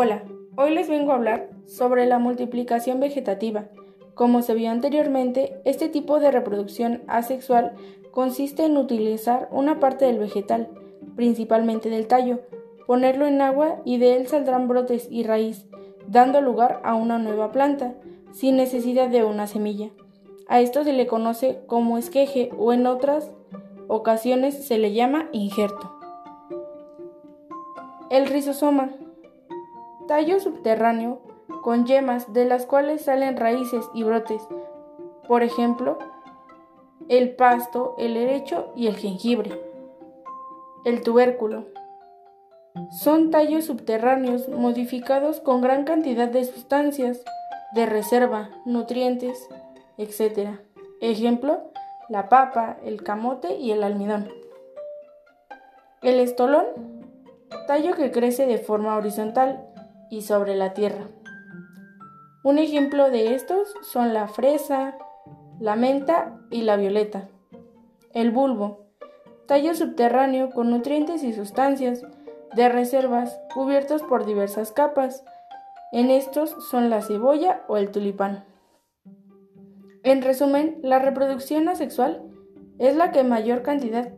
Hola, hoy les vengo a hablar sobre la multiplicación vegetativa. Como se vio anteriormente, este tipo de reproducción asexual consiste en utilizar una parte del vegetal, principalmente del tallo, ponerlo en agua y de él saldrán brotes y raíz, dando lugar a una nueva planta, sin necesidad de una semilla. A esto se le conoce como esqueje o en otras ocasiones se le llama injerto. El rizosoma tallo subterráneo con yemas de las cuales salen raíces y brotes, por ejemplo, el pasto, el herecho y el jengibre. El tubérculo. Son tallos subterráneos modificados con gran cantidad de sustancias de reserva, nutrientes, etc. Ejemplo, la papa, el camote y el almidón. El estolón, tallo que crece de forma horizontal y sobre la tierra. Un ejemplo de estos son la fresa, la menta y la violeta. El bulbo, tallo subterráneo con nutrientes y sustancias de reservas cubiertos por diversas capas. En estos son la cebolla o el tulipán. En resumen, la reproducción asexual es la que mayor cantidad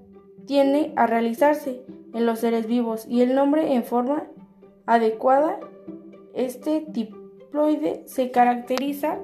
tiene a realizarse en los seres vivos y el nombre en forma adecuada este diploide se caracteriza